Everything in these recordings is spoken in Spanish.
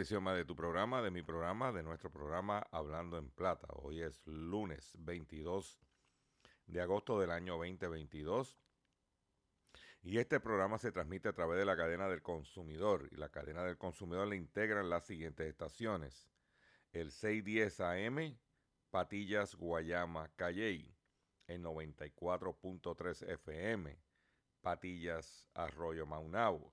De tu programa, de mi programa, de nuestro programa Hablando en Plata. Hoy es lunes 22 de agosto del año 2022 y este programa se transmite a través de la cadena del consumidor y la cadena del consumidor le integran las siguientes estaciones. El 610 AM, Patillas, Guayama, Calley, el 94.3 FM, Patillas, Arroyo Maunabo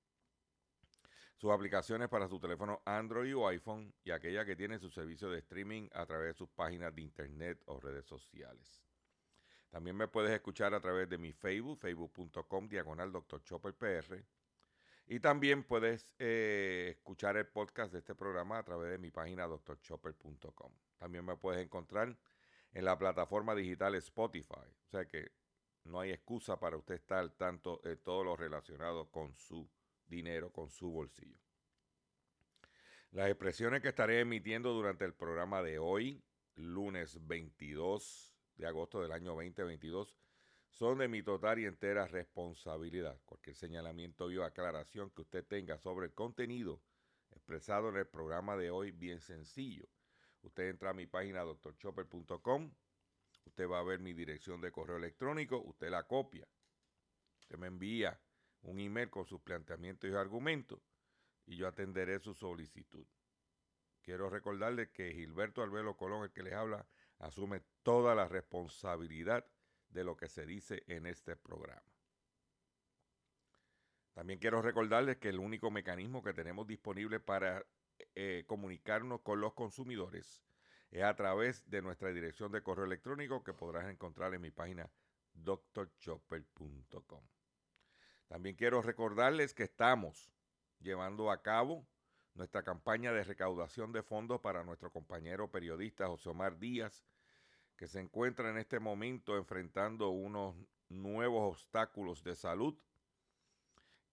sus aplicaciones para su teléfono Android o iPhone y aquella que tiene su servicio de streaming a través de sus páginas de internet o redes sociales. También me puedes escuchar a través de mi Facebook, facebook.com, diagonal Dr. Chopper PR. Y también puedes eh, escuchar el podcast de este programa a través de mi página drchopper.com. También me puedes encontrar en la plataforma digital Spotify. O sea que no hay excusa para usted estar al tanto de todo lo relacionado con su dinero con su bolsillo. Las expresiones que estaré emitiendo durante el programa de hoy, lunes 22 de agosto del año 2022, son de mi total y entera responsabilidad. Cualquier señalamiento o aclaración que usted tenga sobre el contenido expresado en el programa de hoy, bien sencillo. Usted entra a mi página drchopper.com, usted va a ver mi dirección de correo electrónico, usted la copia, usted me envía un email con sus planteamientos y argumentos y yo atenderé su solicitud. Quiero recordarles que Gilberto Albelo Colón, el que les habla, asume toda la responsabilidad de lo que se dice en este programa. También quiero recordarles que el único mecanismo que tenemos disponible para eh, comunicarnos con los consumidores es a través de nuestra dirección de correo electrónico que podrás encontrar en mi página drchopper.com. También quiero recordarles que estamos llevando a cabo nuestra campaña de recaudación de fondos para nuestro compañero periodista José Omar Díaz, que se encuentra en este momento enfrentando unos nuevos obstáculos de salud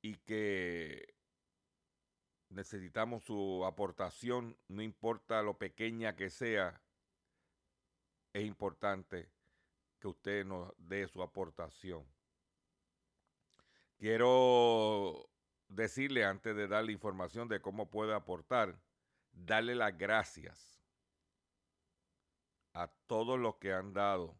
y que necesitamos su aportación, no importa lo pequeña que sea, es importante que usted nos dé su aportación. Quiero decirle antes de darle información de cómo puede aportar, darle las gracias a todos los que han dado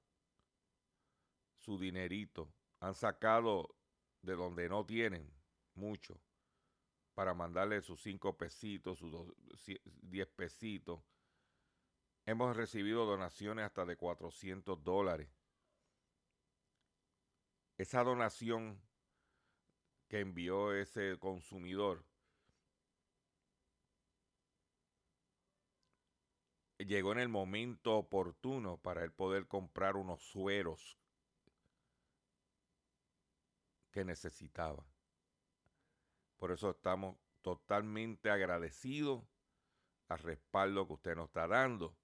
su dinerito, han sacado de donde no tienen mucho para mandarle sus cinco pesitos, sus dos- diez pesitos. Hemos recibido donaciones hasta de 400 dólares. Esa donación que envió ese consumidor llegó en el momento oportuno para él poder comprar unos sueros que necesitaba. Por eso estamos totalmente agradecidos al respaldo que usted nos está dando.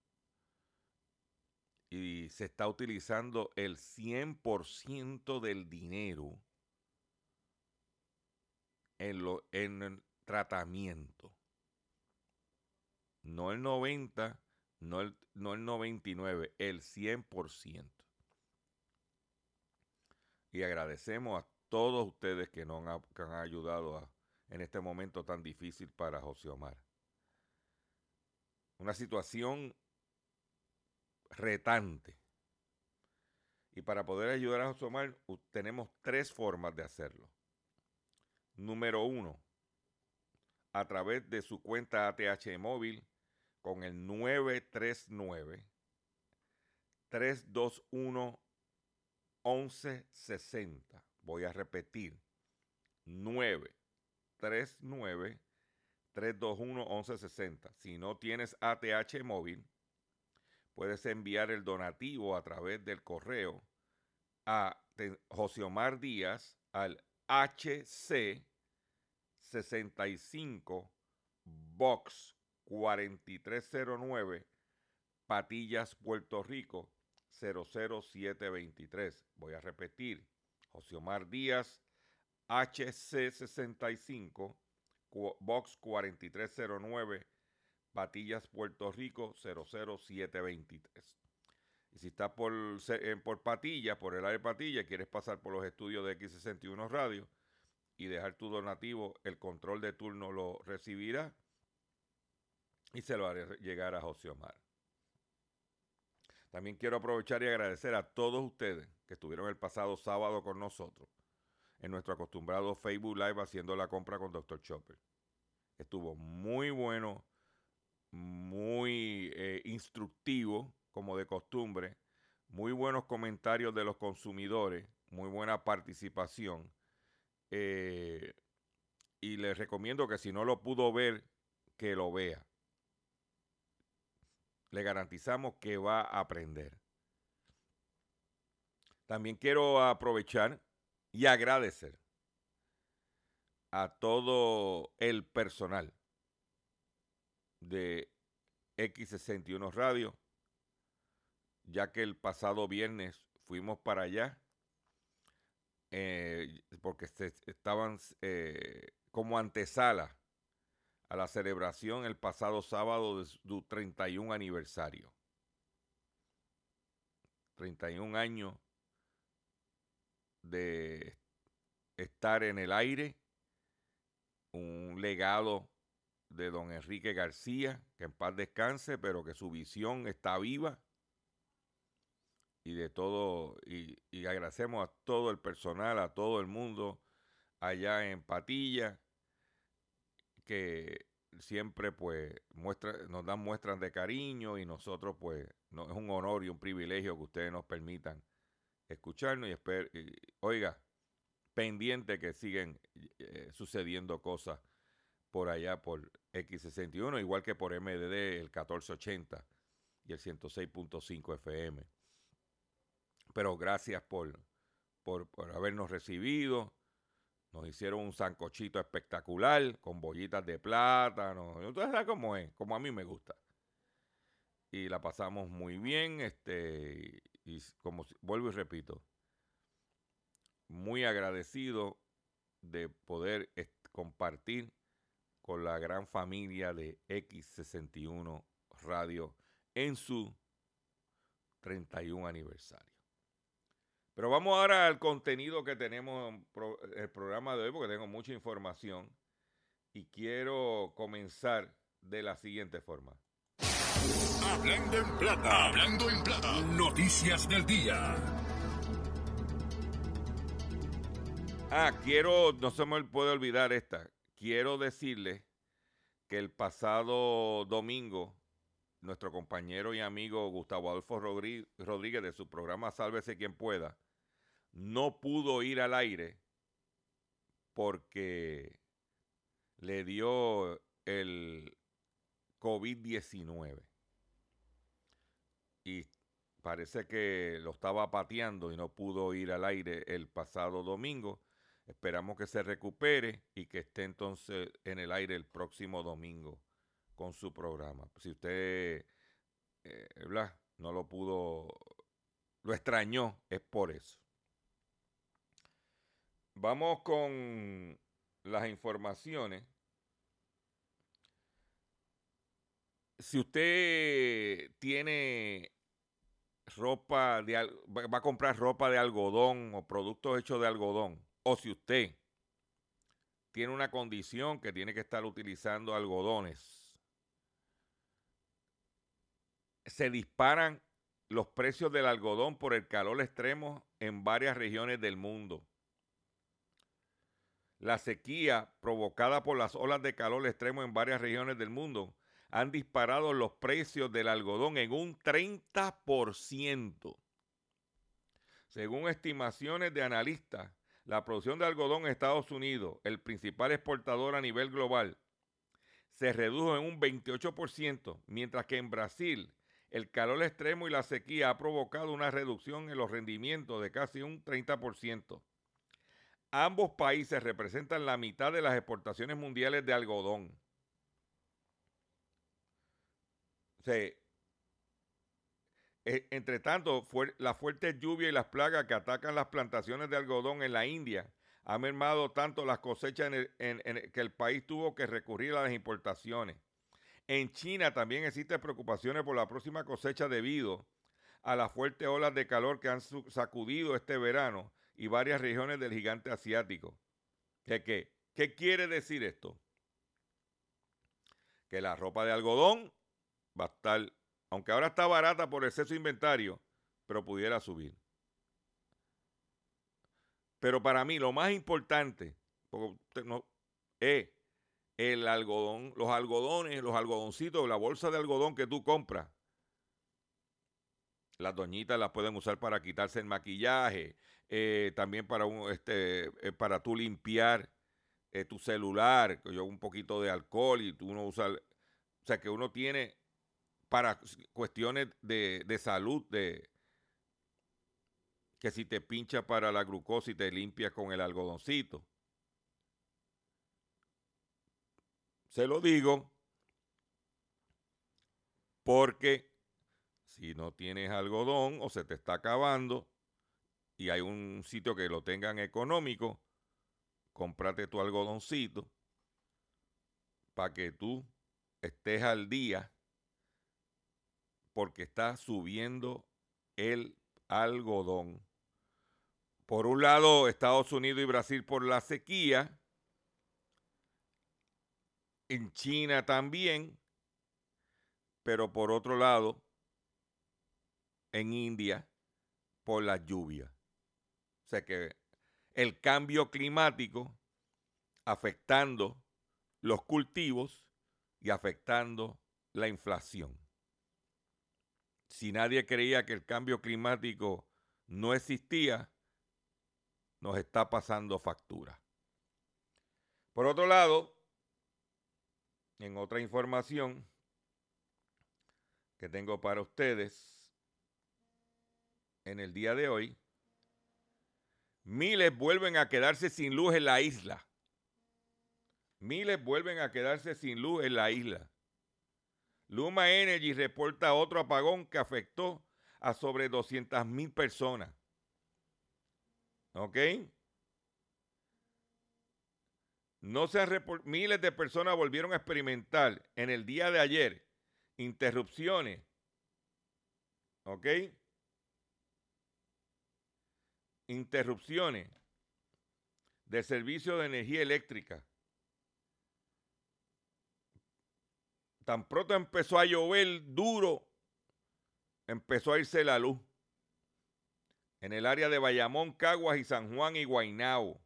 Y se está utilizando el 100% del dinero en, lo, en el tratamiento. No el 90, no el, no el 99, el 100%. Y agradecemos a todos ustedes que nos han, que han ayudado a, en este momento tan difícil para José Omar. Una situación retante. Y para poder ayudar a José Omar tenemos tres formas de hacerlo. Número uno, a través de su cuenta ATH móvil con el 939 321 1160. Voy a repetir. 939 321 1160. Si no tienes ATH móvil, puedes enviar el donativo a través del correo a José Omar Díaz al HC 65 Box 4309 Patillas, Puerto Rico 00723. Voy a repetir. José Omar Díaz, HC65, Box 4309, Patillas, Puerto Rico 00723. Y si estás por, por Patilla, por el área de Patilla, quieres pasar por los estudios de X61 Radio y dejar tu donativo, el control de turno lo recibirá y se lo haré llegar a José Omar. También quiero aprovechar y agradecer a todos ustedes que estuvieron el pasado sábado con nosotros en nuestro acostumbrado Facebook Live haciendo la compra con Dr. Chopper. Estuvo muy bueno, muy eh, instructivo, como de costumbre, muy buenos comentarios de los consumidores, muy buena participación. Eh, y les recomiendo que si no lo pudo ver, que lo vea le garantizamos que va a aprender. También quiero aprovechar y agradecer a todo el personal de X61 Radio, ya que el pasado viernes fuimos para allá, eh, porque estaban eh, como antesala a la celebración el pasado sábado de su 31 aniversario. 31 años de estar en el aire, un legado de don Enrique García, que en paz descanse, pero que su visión está viva. Y de todo, y, y agradecemos a todo el personal, a todo el mundo allá en Patilla, que siempre pues muestra, nos dan muestras de cariño y nosotros pues no, es un honor y un privilegio que ustedes nos permitan escucharnos y, esper, oiga, pendiente que siguen eh, sucediendo cosas por allá por X61, igual que por MDD el 1480 y el 106.5 FM. Pero gracias por, por, habernos recibido nos hicieron un sancochito espectacular con bollitas de plátano. Entonces, sabes cómo es, como a mí me gusta. Y la pasamos muy bien. Este, y como vuelvo y repito, muy agradecido de poder compartir con la gran familia de X61 Radio en su 31 aniversario. Pero vamos ahora al contenido que tenemos en el programa de hoy, porque tengo mucha información. Y quiero comenzar de la siguiente forma. Hablando en plata, hablando en plata, noticias del día. Ah, quiero, no se me puede olvidar esta. Quiero decirle que el pasado domingo, nuestro compañero y amigo Gustavo Adolfo Rodríguez de su programa Sálvese quien pueda, no pudo ir al aire porque le dio el COVID-19. Y parece que lo estaba pateando y no pudo ir al aire el pasado domingo. Esperamos que se recupere y que esté entonces en el aire el próximo domingo con su programa. Si usted eh, no lo pudo, lo extrañó, es por eso. Vamos con las informaciones. Si usted tiene ropa de va a comprar ropa de algodón o productos hechos de algodón, o si usted tiene una condición que tiene que estar utilizando algodones, se disparan los precios del algodón por el calor extremo en varias regiones del mundo. La sequía provocada por las olas de calor extremo en varias regiones del mundo han disparado los precios del algodón en un 30%. Según estimaciones de analistas, la producción de algodón en Estados Unidos, el principal exportador a nivel global, se redujo en un 28%, mientras que en Brasil el calor extremo y la sequía ha provocado una reducción en los rendimientos de casi un 30%. Ambos países representan la mitad de las exportaciones mundiales de algodón. E, entre tanto, la fuerte lluvia y las plagas que atacan las plantaciones de algodón en la India han mermado tanto las cosechas que el país tuvo que recurrir a las importaciones. En China también existen preocupaciones por la próxima cosecha debido a las fuertes olas de calor que han sacudido este verano y varias regiones del gigante asiático. ¿Qué, qué quiere decir esto? Que la ropa de algodón va a estar, aunque ahora está barata por exceso de inventario, pero pudiera subir. Pero para mí lo más importante es el algodón, los algodones, los algodoncitos, la bolsa de algodón que tú compras. Las doñitas las pueden usar para quitarse el maquillaje, eh, también para un, este, eh, para tú limpiar eh, tu celular, un poquito de alcohol y tú uno usa, o sea que uno tiene para cuestiones de, salud, de que si te pincha para la glucosa y te limpias con el algodoncito. Se lo digo porque si no tienes algodón o se te está acabando y hay un sitio que lo tengan económico, cómprate tu algodoncito para que tú estés al día porque está subiendo el algodón. Por un lado, Estados Unidos y Brasil por la sequía. En China también. Pero por otro lado, en India por la lluvia. O sea que el cambio climático afectando los cultivos y afectando la inflación si nadie creía que el cambio climático no existía, nos está pasando factura. Por otro lado, en otra información que tengo para ustedes en el día de hoy, miles vuelven a quedarse sin luz en la isla. Miles vuelven a quedarse sin luz en la isla. Luma Energy reporta otro apagón que afectó a sobre 200 mil personas. ¿Ok? No se miles de personas volvieron a experimentar en el día de ayer interrupciones. ¿Ok? Interrupciones del servicio de energía eléctrica Tan pronto empezó a llover duro, empezó a irse la luz. En el área de Bayamón, Caguas y San Juan y Guaynao.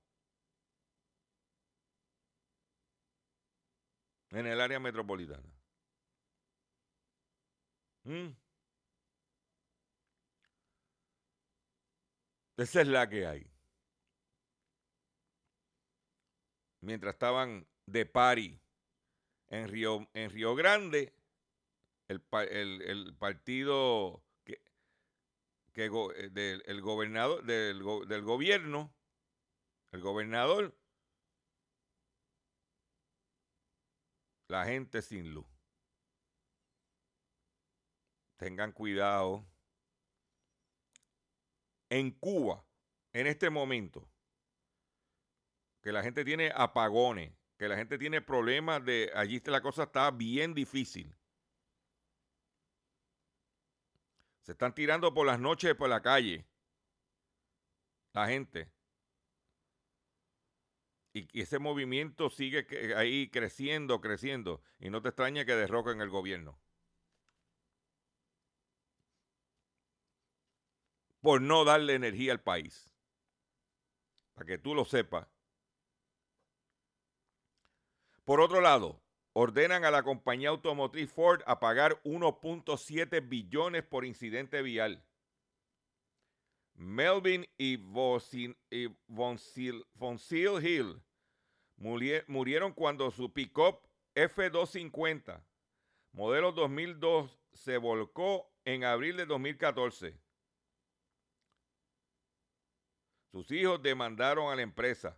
En el área metropolitana. ¿Mm? Esa es la que hay. mientras estaban de pari en Río, en Río Grande, el, partido que, eh, del gobernador del, del gobierno, el gobernador, la gente sin luz. Tengan cuidado. En Cuba, en este momento, que la gente tiene apagones, que la gente tiene problemas de allí la cosa está bien difícil. Se están tirando por las noches por la calle. La gente. Y, ese movimiento sigue ahí creciendo, creciendo. Y no te extraña que derroquen el gobierno. Por no darle energía al país. Para que tú lo sepas. Por otro lado, ordenan a la compañía automotriz Ford a pagar 1.7 billones por incidente vial. Melvin y Von Seal Hill murieron cuando su pick-up F-250, modelo 2002, se volcó en abril de 2014. Sus hijos demandaron a la empresa.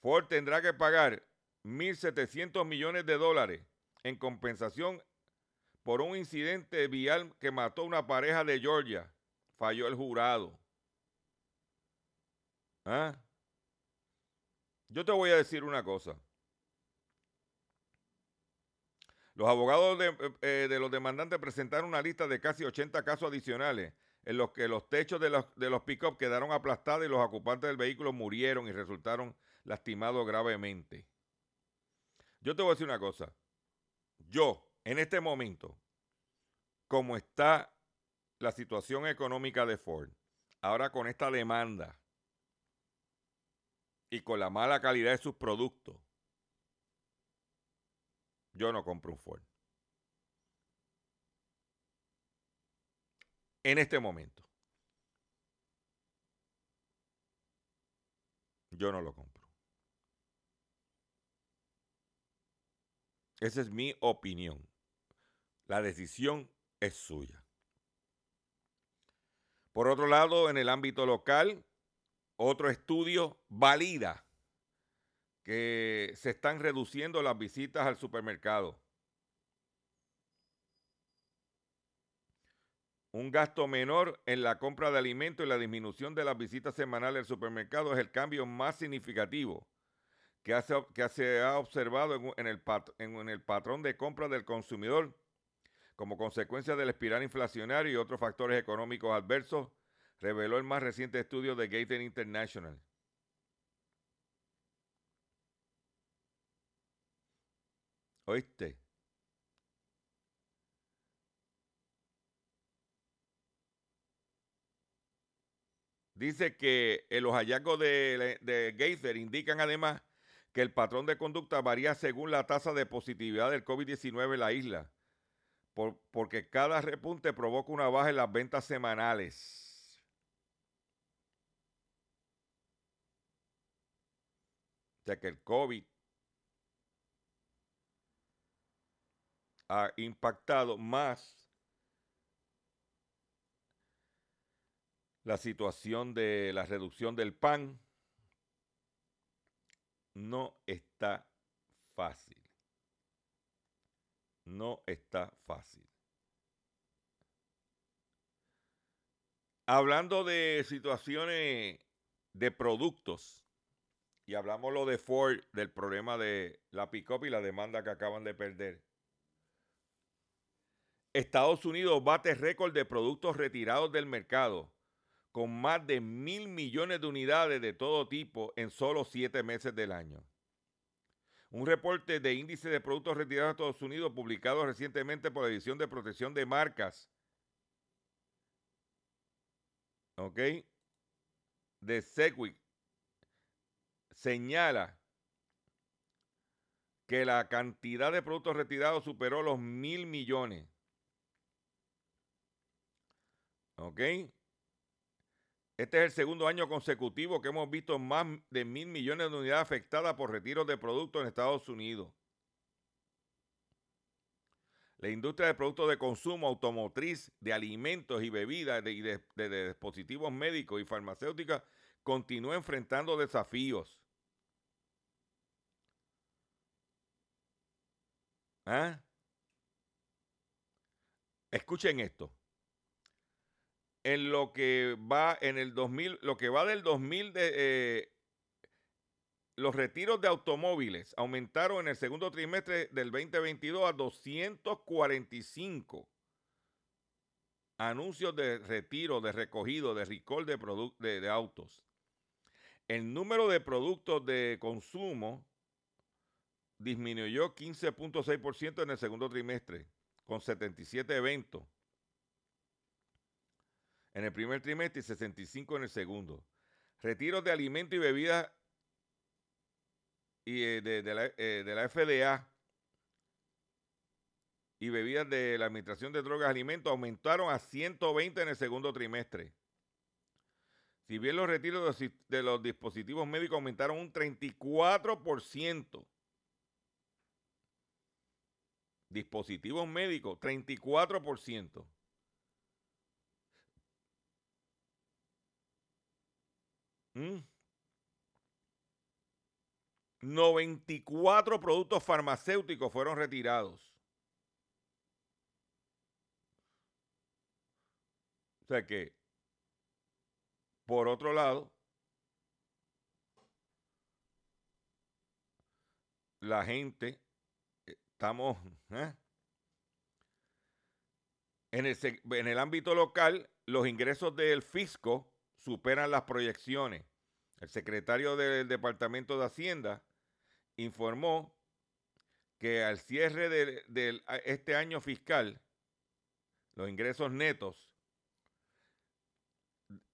Ford tendrá que pagar 1.700 millones de dólares en compensación por un incidente vial que mató a una pareja de Georgia. Falló el jurado. ¿Ah? Yo te voy a decir una cosa. Los abogados de, eh, de, los demandantes presentaron una lista de casi 80 casos adicionales en los que los techos de los, de los pick-up quedaron aplastados y los ocupantes del vehículo murieron y resultaron lastimados gravemente. Yo te voy a decir una cosa. Yo, en este momento, como está la situación económica de Ford, ahora con esta demanda y con la mala calidad de sus productos, yo no compro un Ford. En este momento. Yo no lo compro. Esa es mi opinión. La decisión es suya. Por otro lado, en el ámbito local, otro estudio valida que se están reduciendo las visitas al supermercado. Un gasto menor en la compra de alimentos y la disminución de las visitas semanales al supermercado es el cambio más significativo que, se ha observado en, el en el patrón de compra del consumidor como consecuencia del espiral inflacionario y otros factores económicos adversos, reveló el más reciente estudio de Gaten International. ¿Oíste? Dice que los hallazgos de, de indican además que el patrón de conducta varía según la tasa de positividad del COVID-19 en la isla, porque cada repunte provoca una baja en las ventas semanales. O sea que el COVID ha impactado más la situación de la reducción del pan, no está fácil. No está fácil. Hablando de situaciones de productos, y hablamos lo de Ford, del problema de la pick-up y la demanda que acaban de perder. Estados Unidos bate récord de productos retirados del mercado con más de mil millones de unidades de todo tipo en solo siete meses del año. Un reporte de índice de productos retirados de Estados Unidos publicado recientemente por la División de Protección de Marcas, ¿ok? De Segwick, señala que la cantidad de productos retirados superó los mil millones. ¿Ok? Este es el segundo año consecutivo que hemos visto más de mil millones de unidades afectadas por retiros de productos en Estados Unidos. La industria de productos de consumo automotriz, de alimentos y bebidas y de, dispositivos médicos y farmacéuticas continúa enfrentando desafíos. ¿Ah? Escuchen esto en lo que va en el 2000, lo que va del 2000 de eh, los retiros de automóviles aumentaron en el segundo trimestre del 2022 a 245 anuncios de retiro, de recogido, de recall de, de, de autos. El número de productos de consumo disminuyó 15.6% en el segundo trimestre, con 77 eventos en el primer trimestre y 65 en el segundo. Retiros de alimentos y bebidas y, eh, de, la, eh, de, la, FDA y bebidas de la Administración de Drogas y Alimentos aumentaron a 120 en el segundo trimestre. Si bien los retiros de, de los dispositivos médicos aumentaron un 34%. Dispositivos médicos, 34%. 94 mm. productos farmacéuticos fueron retirados. O sea que, por otro lado, la gente, estamos ¿eh? en, el, en el ámbito local, los ingresos del fisco superan las proyecciones. El secretario del Departamento de Hacienda informó que al cierre de, este año fiscal, los ingresos netos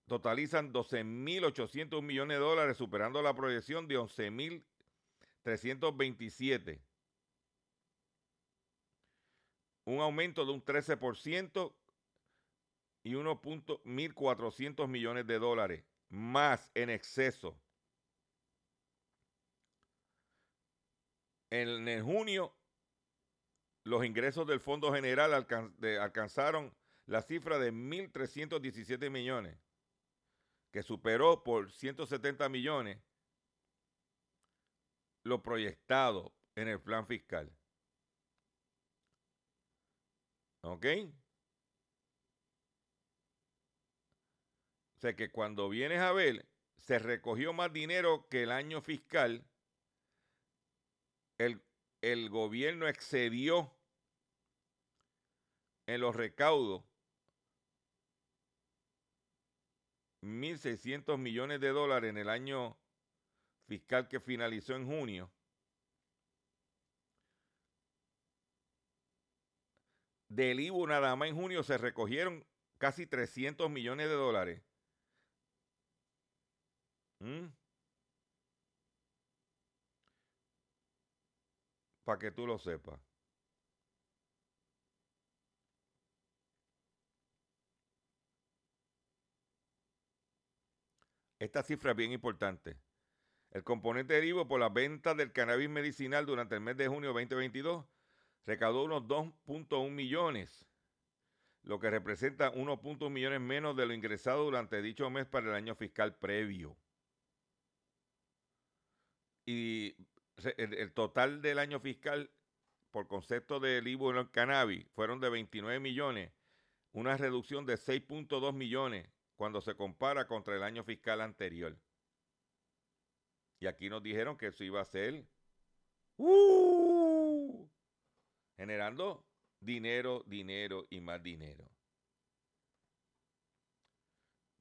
totalizan 12.800 millones de dólares, superando la proyección de 11.327. Un aumento de un 13% y 1.1400 millones de dólares más en exceso. En, junio, los ingresos del Fondo General alcanzaron la cifra de 1.317 millones, que superó por 170 millones lo proyectado en el plan fiscal. ¿Ok? Sea que cuando vienes a ver, se recogió más dinero que el año fiscal. El, el gobierno excedió en los recaudos 1.600 millones de dólares en el año fiscal que finalizó en junio. Del IVU nada más en junio se recogieron casi 300 millones de dólares. ¿Mm? Para que tú lo sepas. Esta cifra es bien importante. El componente de por la venta del cannabis medicinal durante el mes de junio 2022 recaudó unos 2.1 millones, lo que representa 1.1 millones menos de lo ingresado durante dicho mes para el año fiscal previo y el, total del año fiscal por concepto del IVU en el cannabis fueron de 29 millones, una reducción de 6.2 millones cuando se compara contra el año fiscal anterior. Y aquí nos dijeron que eso iba a ser ¡uh! generando dinero, dinero y más dinero.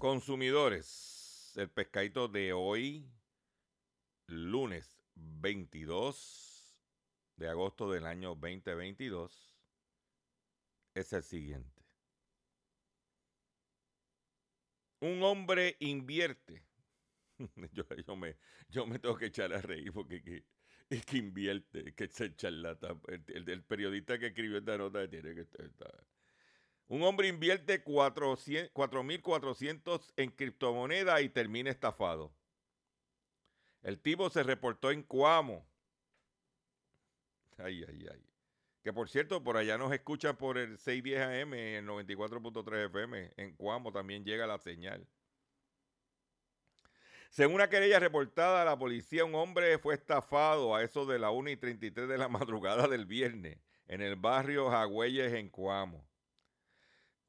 Consumidores, el pescadito de hoy, lunes 22 de agosto del año 2022, es el siguiente. Un hombre invierte. yo, me, yo me tengo que echar a reír porque es que invierte, que es el charlatán. El, periodista que escribió esta nota tiene que estar. Un hombre invierte 4.400 en criptomonedas y termina estafado. El tipo se reportó en Cuamo. Ay, ay, ay. Que por cierto, por allá nos escuchan por el 610 AM, el 94.3 FM. En Cuamo también llega la señal. Según una querella reportada a la policía, un hombre fue estafado a eso de la 1 y 33 de la madrugada del viernes en el barrio Jagüeyes en Cuamo.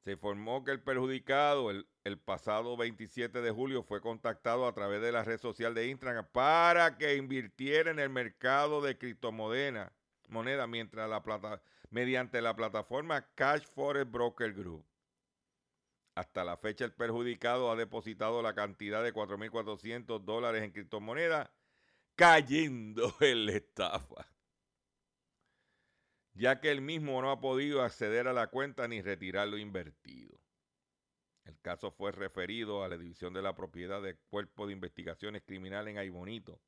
Se informó que el perjudicado el, pasado 27 de julio fue contactado a través de la red social de Instagram para que invirtiera en el mercado de criptomonedas moneda mientras la plata, mediante la plataforma Cash Forest Broker Group. Hasta la fecha el perjudicado ha depositado la cantidad de 4.400 dólares en criptomonedas cayendo en la estafa ya que él mismo no ha podido acceder a la cuenta ni retirar lo invertido. El caso fue referido a la División de la Propiedad del Cuerpo de Investigaciones Criminales en Aybonito,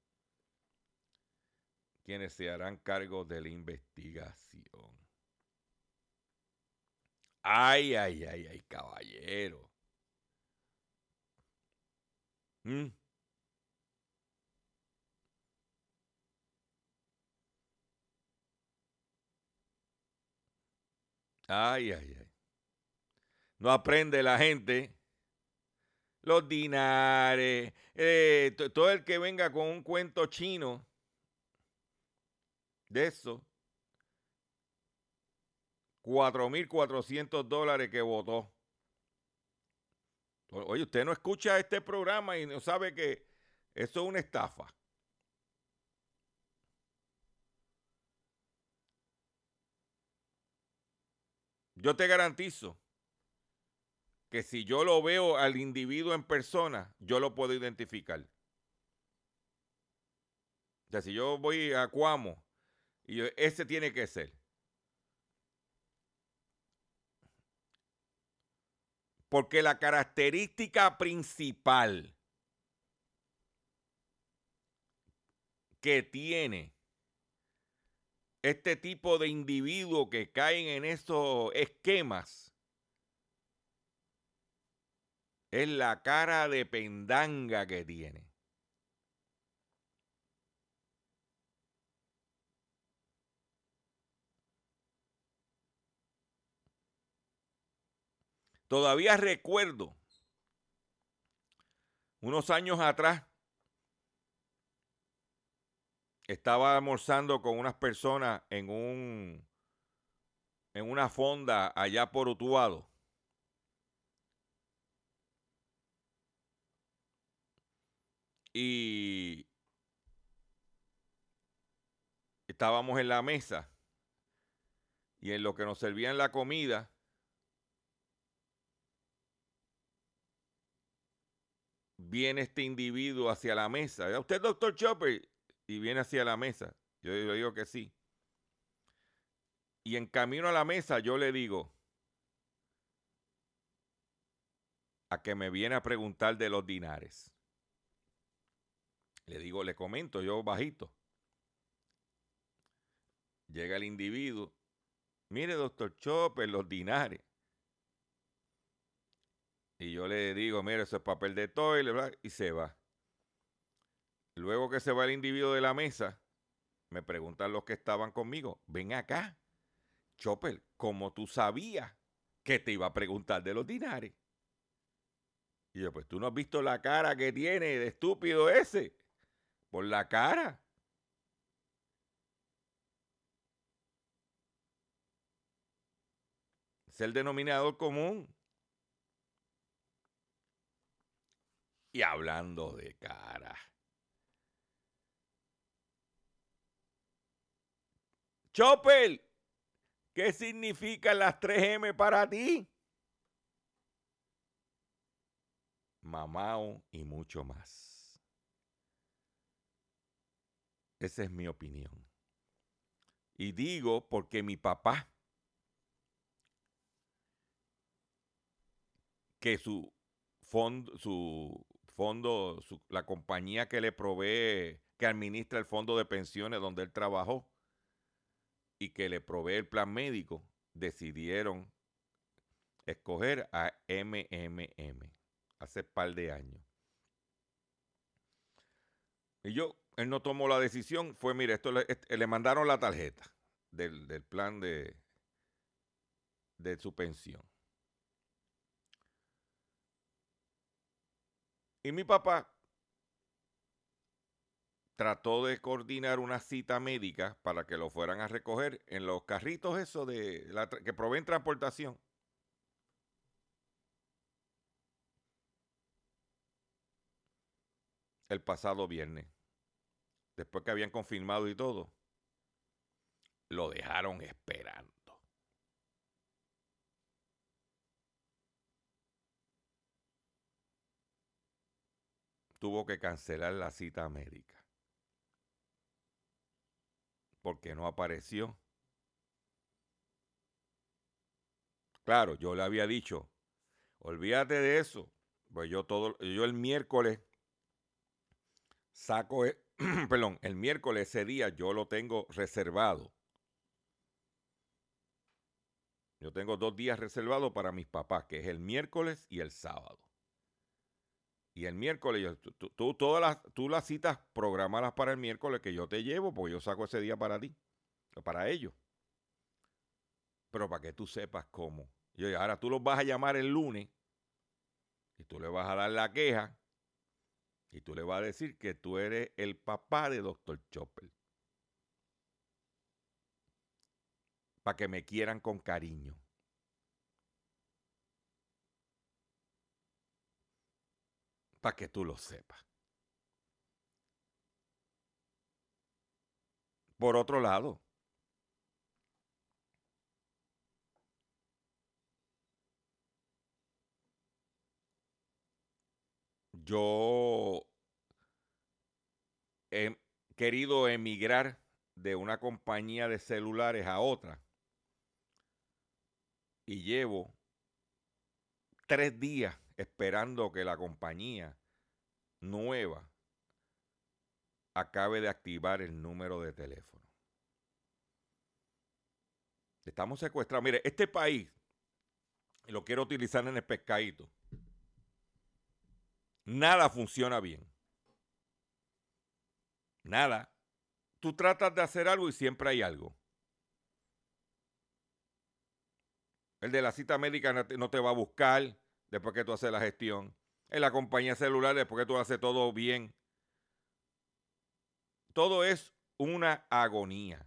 quienes se harán cargo de la investigación. Ay, ay, ay, ay, caballero. ¿Mm? Ay, ay, ay. No aprende la gente. Los dinares. Eh, todo el que venga con un cuento chino de eso. 4.400 dólares que votó. Oye, usted no escucha este programa y no sabe que eso es una estafa. Yo te garantizo que si yo lo veo al individuo en persona, yo lo puedo identificar. O sea, si yo voy a Cuamo y ese tiene que ser. Porque la característica principal que tiene este tipo de individuos que caen en esos esquemas es la cara de pendanga que tiene. Todavía recuerdo unos años atrás estaba almorzando con unas personas en un en una fonda allá por Utuado. Y estábamos en la mesa y en lo que nos servían la comida, viene este individuo hacia la mesa. ¿Usted, doctor Chopper? Y viene hacia la mesa. Yo, digo que sí. Y en camino a la mesa yo le digo a que me viene a preguntar de los dinares. Le digo, le comento yo bajito. Llega el individuo. Mire, doctor Chopper, los dinares. Y yo le digo, mire, eso es papel de toile, y se va. Luego que se va el individuo de la mesa, me preguntan los que estaban conmigo, ven acá, Chopper, ¿cómo tú sabías que te iba a preguntar de los dinares? Y yo, pues tú no has visto la cara que tiene de estúpido ese. Por la cara. Es el denominador común. Y hablando de cara. Chopper, ¿qué significan las 3M para ti? mamao y mucho más. Esa es mi opinión. Y digo porque mi papá, que su fondo, su fondo, la compañía que le provee, que administra el fondo de pensiones donde él trabajó y que le provee el plan médico, decidieron escoger a MMM hace par de años. Y yo, él no tomó la decisión, fue, mire, esto le, le mandaron la tarjeta del, del plan de, de su pensión. Y mi papá trató de coordinar una cita médica para que lo fueran a recoger en los carritos esos de que proveen transportación. El pasado viernes, después que habían confirmado y todo, lo dejaron esperando. tuvo que cancelar la cita médica. Porque no apareció. Claro, yo le había dicho, olvídate de eso. Pues yo todo, yo el miércoles saco, e, perdón, el miércoles ese día yo lo tengo reservado. Yo tengo dos días reservados para mis papás, que es el miércoles y el sábado. Y el miércoles, tú, todas las, tú las citas, programadas para el miércoles que yo te llevo, porque yo saco ese día para ti, para ellos. Pero para que tú sepas cómo. Y ahora tú los vas a llamar el lunes y tú le vas a dar la queja y tú le vas a decir que tú eres el papá de Dr. Chopper. Para que me quieran con cariño. Para que tú lo sepas. Por otro lado, yo he querido emigrar de una compañía de celulares a otra y llevo tres días esperando que la compañía nueva acabe de activar el número de teléfono. Estamos secuestrados. Mire, este país, lo quiero utilizar en el pescadito, nada funciona bien. Nada. Tú tratas de hacer algo y siempre hay algo. El de la cita médica no te va a buscar después que tú haces la gestión. En la compañía celular, después que tú haces todo bien. Todo es una agonía.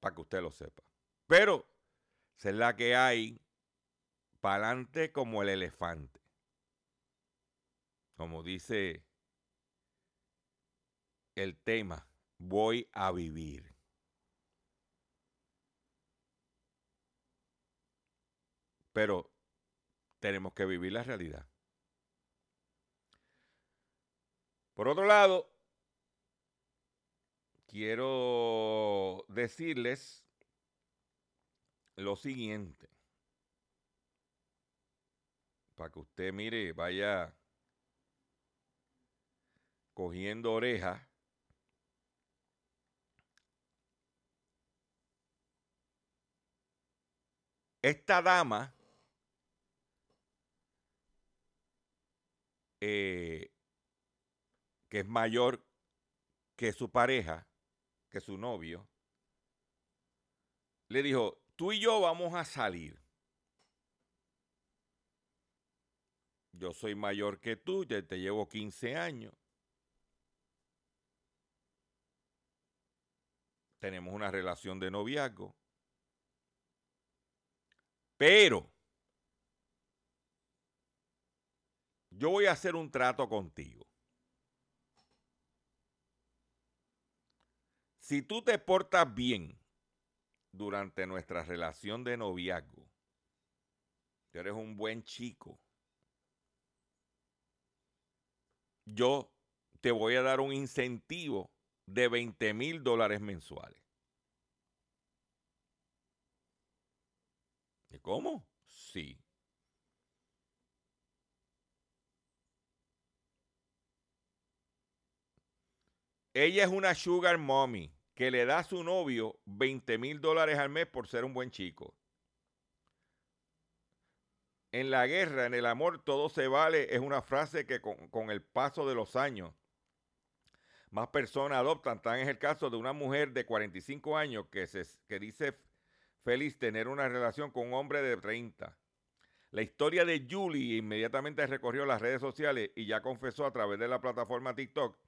Para que usted lo sepa. Pero, es la que hay para adelante como el elefante. Como dice el tema, voy a vivir. Pero tenemos que vivir la realidad. Por otro lado, quiero decirles lo siguiente. Para que usted mire, vaya cogiendo orejas Esta dama eh, que es mayor que su pareja, que su novio, le dijo, tú y yo vamos a salir. Yo soy mayor que tú, ya te llevo 15 años. Tenemos una relación de noviazgo. Pero yo voy a hacer un trato contigo. Si tú te portas bien durante nuestra relación de noviazgo, tú eres un buen chico, yo te voy a dar un incentivo de 20 mil dólares mensuales. Cómo? Sí. Ella es una sugar mommy que le da a su novio 20 mil dólares al mes por ser un buen chico. En la guerra, en el amor, todo se vale es una frase que con, el paso de los años más personas adoptan. Tan es el caso de una mujer de 45 años que, se, que dice feliz tener una relación con un hombre de 30. La historia de Julie inmediatamente recorrió las redes sociales y ya confesó a través de la plataforma TikTok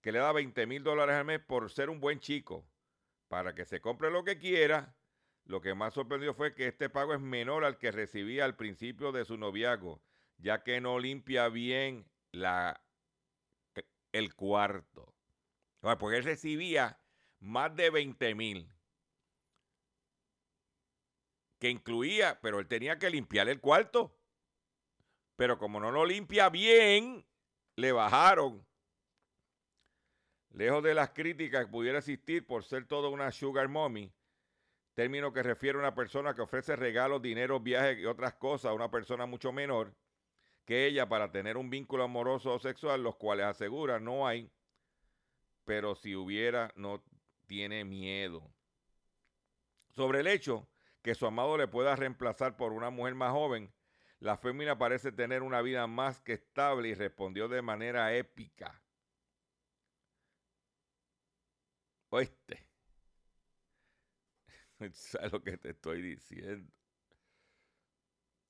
que le da 20 mil dólares al mes por ser un buen chico, para que se compre lo que quiera. Lo que más sorprendió fue que este pago es menor al que recibía al principio de su noviazgo, ya que no limpia bien la, el cuarto. Porque él recibía más de 20 mil que incluía, pero él tenía que limpiar el cuarto. Pero como no lo limpia bien, le bajaron. Lejos de las críticas que pudiera existir por ser toda una sugar mommy, término que refiere a una persona que ofrece regalos, dinero, viajes y otras cosas a una persona mucho menor que ella para tener un vínculo amoroso o sexual, los cuales asegura no hay, pero si hubiera, no tiene miedo. Sobre el hecho que su amado le pueda reemplazar por una mujer más joven, la fémina parece tener una vida más que estable y respondió de manera épica. Oíste. ¿Sabes lo que te estoy diciendo?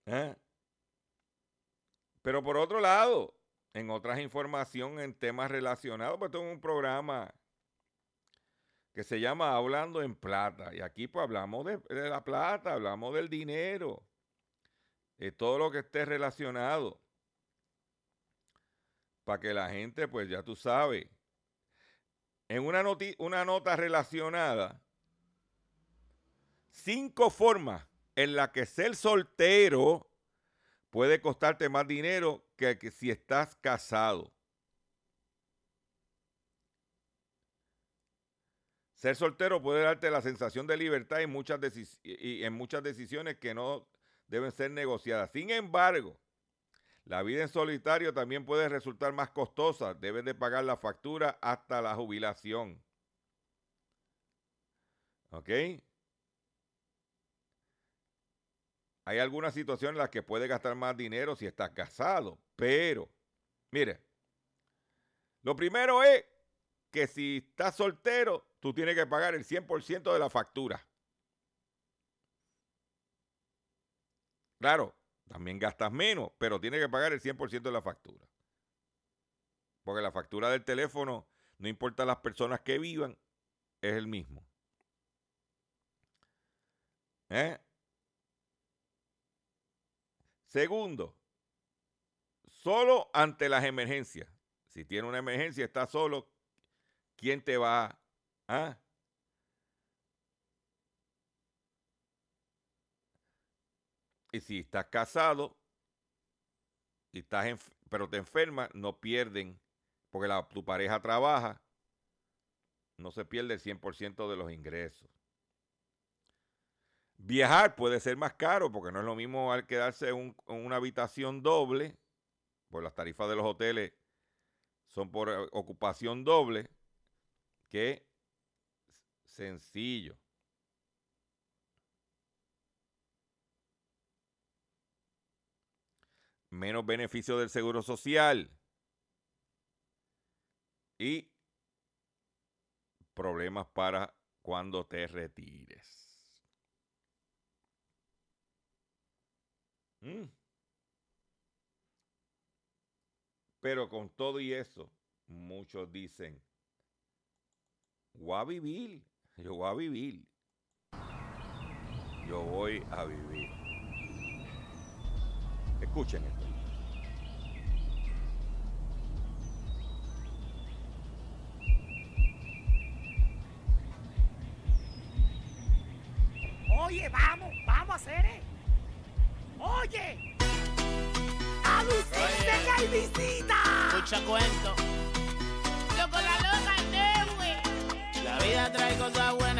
¿Eh? Pero por otro lado, en otras informaciones, en temas relacionados, pues tengo un programa que se llama Hablando en Plata. Y aquí pues hablamos de, la plata, hablamos del dinero, de todo lo que esté relacionado. Para que la gente, pues ya tú sabes, en una, una nota relacionada, cinco formas en las que ser soltero puede costarte más dinero que, que si estás casado. Ser soltero puede darte la sensación de libertad en muchas, y en muchas decisiones que no deben ser negociadas. Sin embargo, la vida en solitario también puede resultar más costosa. Debes de pagar la factura hasta la jubilación. ¿Ok? Hay algunas situaciones en las que puedes gastar más dinero si estás casado, pero, mire, lo primero es que si estás soltero, tú tienes que pagar el 100% de la factura. Claro, también gastas menos, pero tienes que pagar el 100% de la factura. Porque la factura del teléfono, no importa las personas que vivan, es el mismo. ¿Eh? Segundo, solo ante las emergencias. Si tiene una emergencia, está solo, ¿quién te va ¿Ah? Y si estás casado y estás pero te enfermas, no pierden, porque tu pareja trabaja, no se pierde el 100% de los ingresos. Viajar puede ser más caro porque no es lo mismo al quedarse en, una habitación doble, por las tarifas de los hoteles son por eh, ocupación doble, que sencillo. Menos beneficio del seguro social. Y problemas para cuando te retires. Mm. Pero con todo y eso, muchos dicen, voy vivir. Yo voy a vivir. Yo voy a vivir. Escuchen esto. Oye, vamos, vamos a hacer eh. Oye, a Lucín, que hay visita. Mucha cuento. Neue. La vida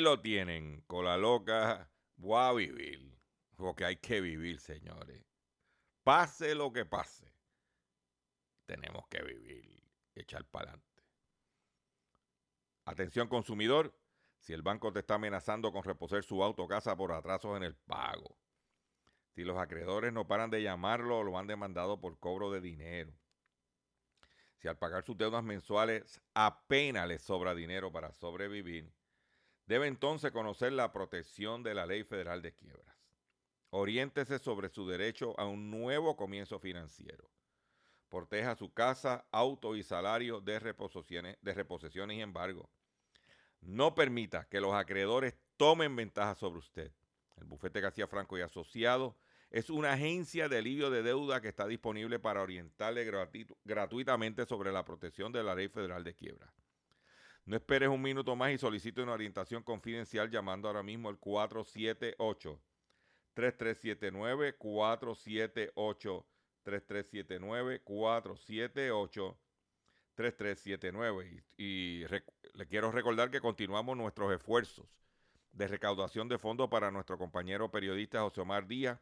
Lo tienen, con la loca, voy a vivir. Porque hay que vivir, señores. Pase lo que pase, tenemos que vivir echar para adelante. Atención consumidor, si el banco te está amenazando con reposer su auto o casa por atrasos en el pago, si los acreedores no paran de llamarlo o lo han demandado por cobro de dinero, si al pagar sus deudas mensuales apenas les sobra dinero para sobrevivir, debe entonces conocer la protección de la Ley Federal de Quiebras. Oriéntese sobre su derecho a un nuevo comienzo financiero. Proteja su casa, auto y salario de reposiciones, y embargo. No permita que los acreedores tomen ventaja sobre usted. El bufete García Franco y Asociados es una agencia de alivio de deuda que está disponible para orientarle gratuitamente sobre la protección de la Ley Federal de Quiebras. No esperes un minuto más y solicite una orientación confidencial llamando ahora mismo al 478 3379 478 3379 478 3379 y, y le quiero recordar que continuamos nuestros esfuerzos de recaudación de fondos para nuestro compañero periodista José Omar Díaz,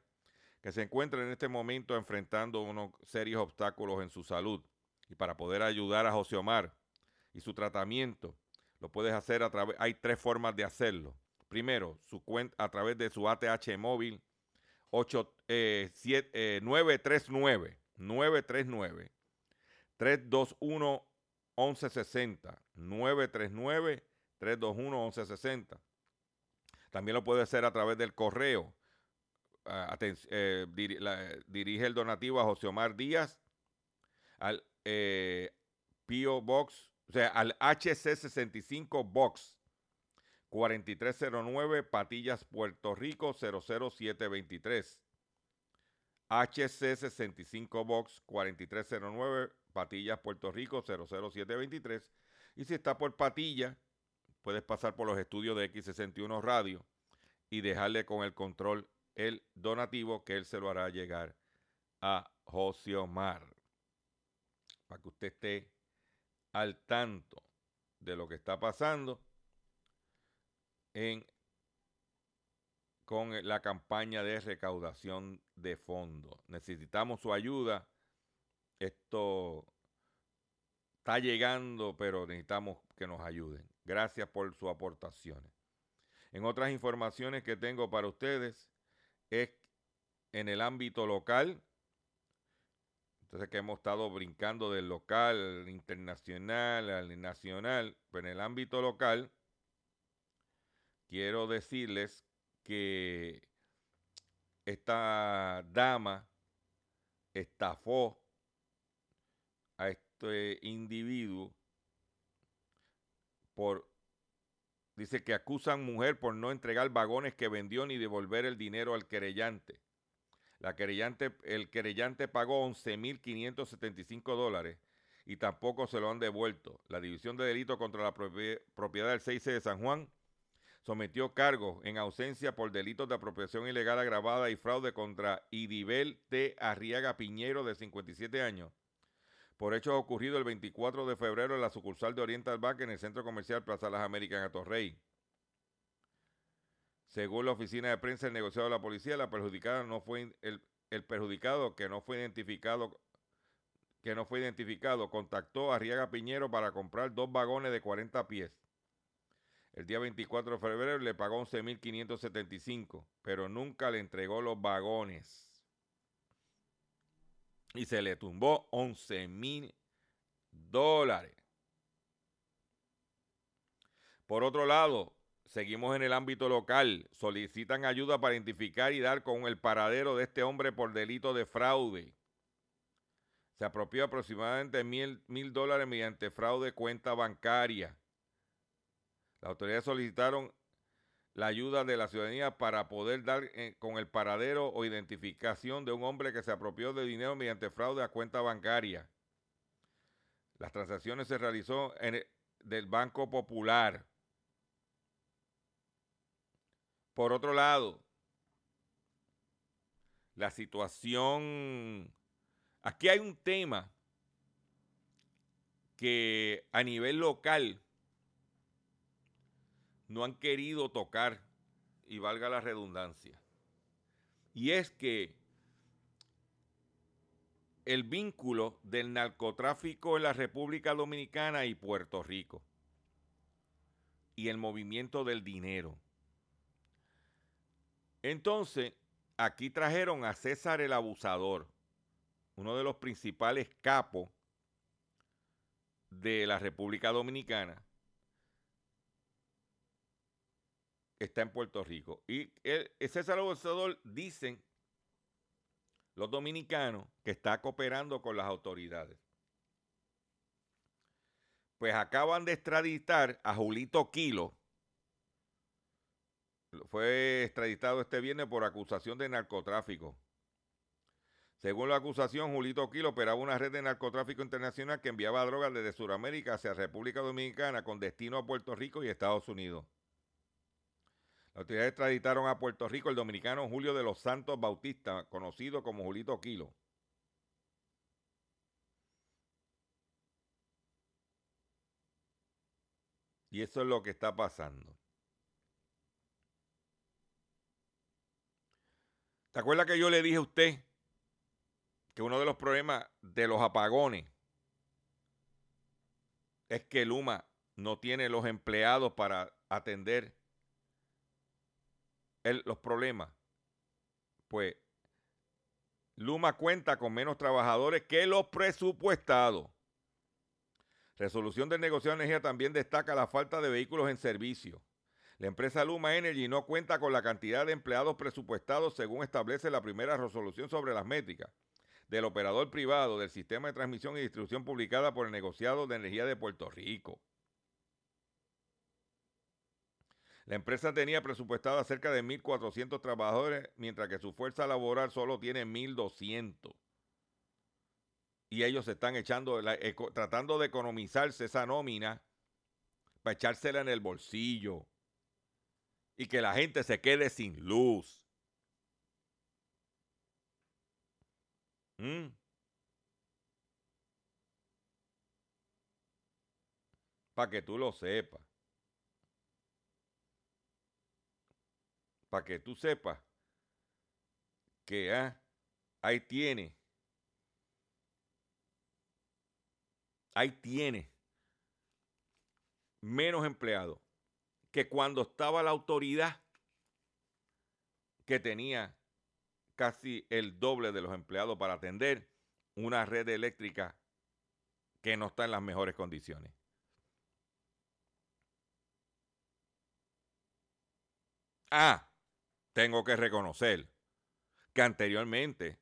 que se encuentra en este momento enfrentando unos serios obstáculos en su salud. Y para poder ayudar a José Omar y su tratamiento, lo puedes hacer a través, hay tres formas de hacerlo. Primero, su cuenta a través de su ATH móvil 8, eh, eh, 939 939 321 1160 939 321 1160 también lo puede hacer a través del correo. Aten- eh, diri- la- dirige el donativo a José Omar Díaz al eh, PO Box, o sea, al HC65 Box 4309 Patillas, Puerto Rico 00723. HC65 Box 4309 Patillas, Puerto Rico 00723. Y si está por Patilla, puedes pasar por los estudios de X61 Radio y dejarle con el control el donativo que él se lo hará llegar a José Omar. Para que usted esté al tanto de lo que está pasando en, con la campaña de recaudación de fondos. Necesitamos su ayuda. Esto está llegando, pero necesitamos que nos ayuden. Gracias por sus aportaciones. En otras informaciones que tengo para ustedes es en el ámbito local. Entonces que hemos estado brincando del local al internacional, al nacional, pero en el ámbito local quiero decirles que esta dama estafó a este individuo por dice que acusan mujer por no entregar vagones que vendió ni devolver el dinero al querellante. La querellante, el querellante pagó 11.575 dólares y tampoco se lo han devuelto. La División de Delito contra la Propiedad del 6 de San Juan sometió cargos en ausencia por delitos de apropiación ilegal agravada y fraude contra Idibel T. Arriaga Piñero, de 57 años, por hechos ocurridos el 24 de febrero en la sucursal de Oriental Bank en el centro comercial Plaza Las Américas en Atorrey. Según la oficina de prensa del negociado de la policía, la perjudicada no fue el, el perjudicado que no fue identificado que no fue identificado contactó a Riaga Piñero para comprar dos vagones de 40 pies. El día 24 de febrero le pagó 11.575, pero nunca le entregó los vagones. Y se le tumbó 11.000 dólares. Por otro lado, Seguimos en el ámbito local. Solicitan ayuda para identificar y dar con el paradero de este hombre por delito de fraude. Se apropió aproximadamente mil, mil dólares mediante fraude cuenta bancaria. Las autoridades solicitaron la ayuda de la ciudadanía para poder dar eh, con el paradero o identificación de un hombre que se apropió de dinero mediante fraude a cuenta bancaria. Las transacciones se realizó en el, del Banco Popular. Por otro lado, la situación, aquí hay un tema que a nivel local no han querido tocar, y valga la redundancia, y es que el vínculo del narcotráfico en la República Dominicana y Puerto Rico y el movimiento del dinero. Entonces, aquí trajeron a César el Abusador, uno de los principales capos de la República Dominicana. Está en Puerto Rico. Y el, César el Abusador dicen los dominicanos que está cooperando con las autoridades. Pues acaban de extraditar a Julito Quilo, fue extraditado este viernes por acusación de narcotráfico. Según la acusación, Julito Quilo operaba una red de narcotráfico internacional que enviaba drogas desde Sudamérica hacia República Dominicana con destino a Puerto Rico y Estados Unidos. Las autoridades extraditaron a Puerto Rico el dominicano Julio de los Santos Bautista, conocido como Julito Quilo. Y eso es lo que está pasando. ¿Se acuerda que yo le dije a usted que uno de los problemas de los apagones es que Luma no tiene los empleados para atender los problemas? Pues Luma cuenta con menos trabajadores que los presupuestados. Resolución del negocio de energía también destaca la falta de vehículos en servicio. La empresa Luma Energy no cuenta con la cantidad de empleados presupuestados según establece la primera resolución sobre las métricas del operador privado del sistema de transmisión y distribución publicada por el negociado de energía de Puerto Rico. La empresa tenía presupuestado a cerca de 1.400 trabajadores, mientras que su fuerza laboral solo tiene 1.200. Y ellos están echando, tratando de economizarse esa nómina para echársela en el bolsillo y que la gente se quede sin luz. ¿Mm? Para que tú lo sepas. Para que tú sepas que ah, ahí tiene. Ahí tiene menos empleados que cuando estaba la autoridad que tenía casi el doble de los empleados para atender una red eléctrica que no está en las mejores condiciones. Ah, tengo que reconocer que anteriormente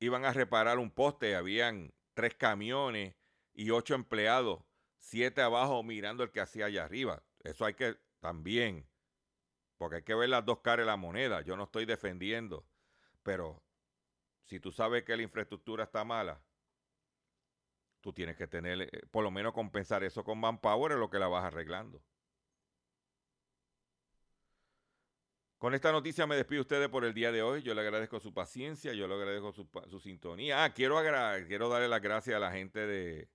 iban a reparar un poste, habían tres camiones y ocho empleados, siete abajo mirando el que hacía allá arriba. Eso hay que también, porque hay que ver las dos caras de la moneda. Yo no estoy defendiendo, pero si tú sabes que la infraestructura está mala, tú tienes que tener, eh, por lo menos compensar eso con manpower en lo que la vas arreglando. Con esta noticia me despido ustedes por el día de hoy. Yo le agradezco su paciencia, yo le agradezco su, sintonía. Ah, quiero, quiero darle las gracias a la gente de,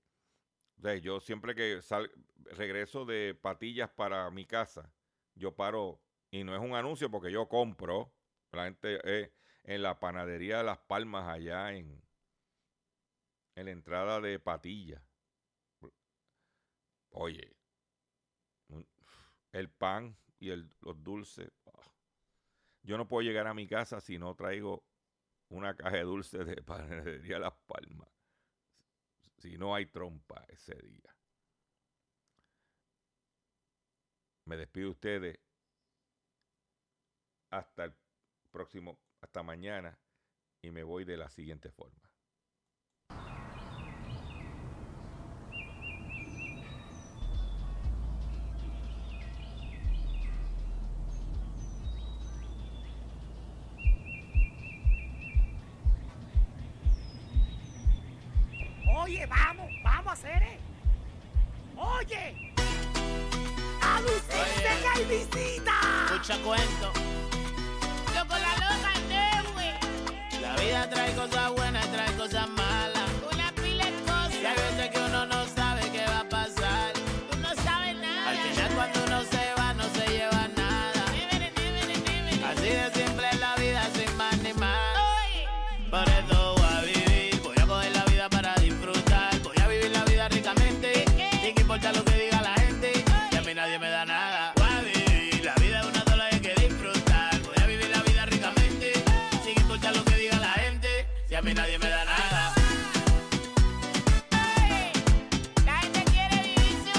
de yo siempre que sal, regreso de patillas para mi casa, yo paro, y no es un anuncio porque yo compro, la gente eh, en la panadería de Las Palmas allá en, en la entrada de Patilla. Oye, el pan y el, los dulces yo no puedo llegar a mi casa si no traigo una caja de dulce de panadería Las Palmas. Si no hay trompa ese día. Me despido de ustedes hasta el próximo, hasta mañana y me voy de la siguiente forma.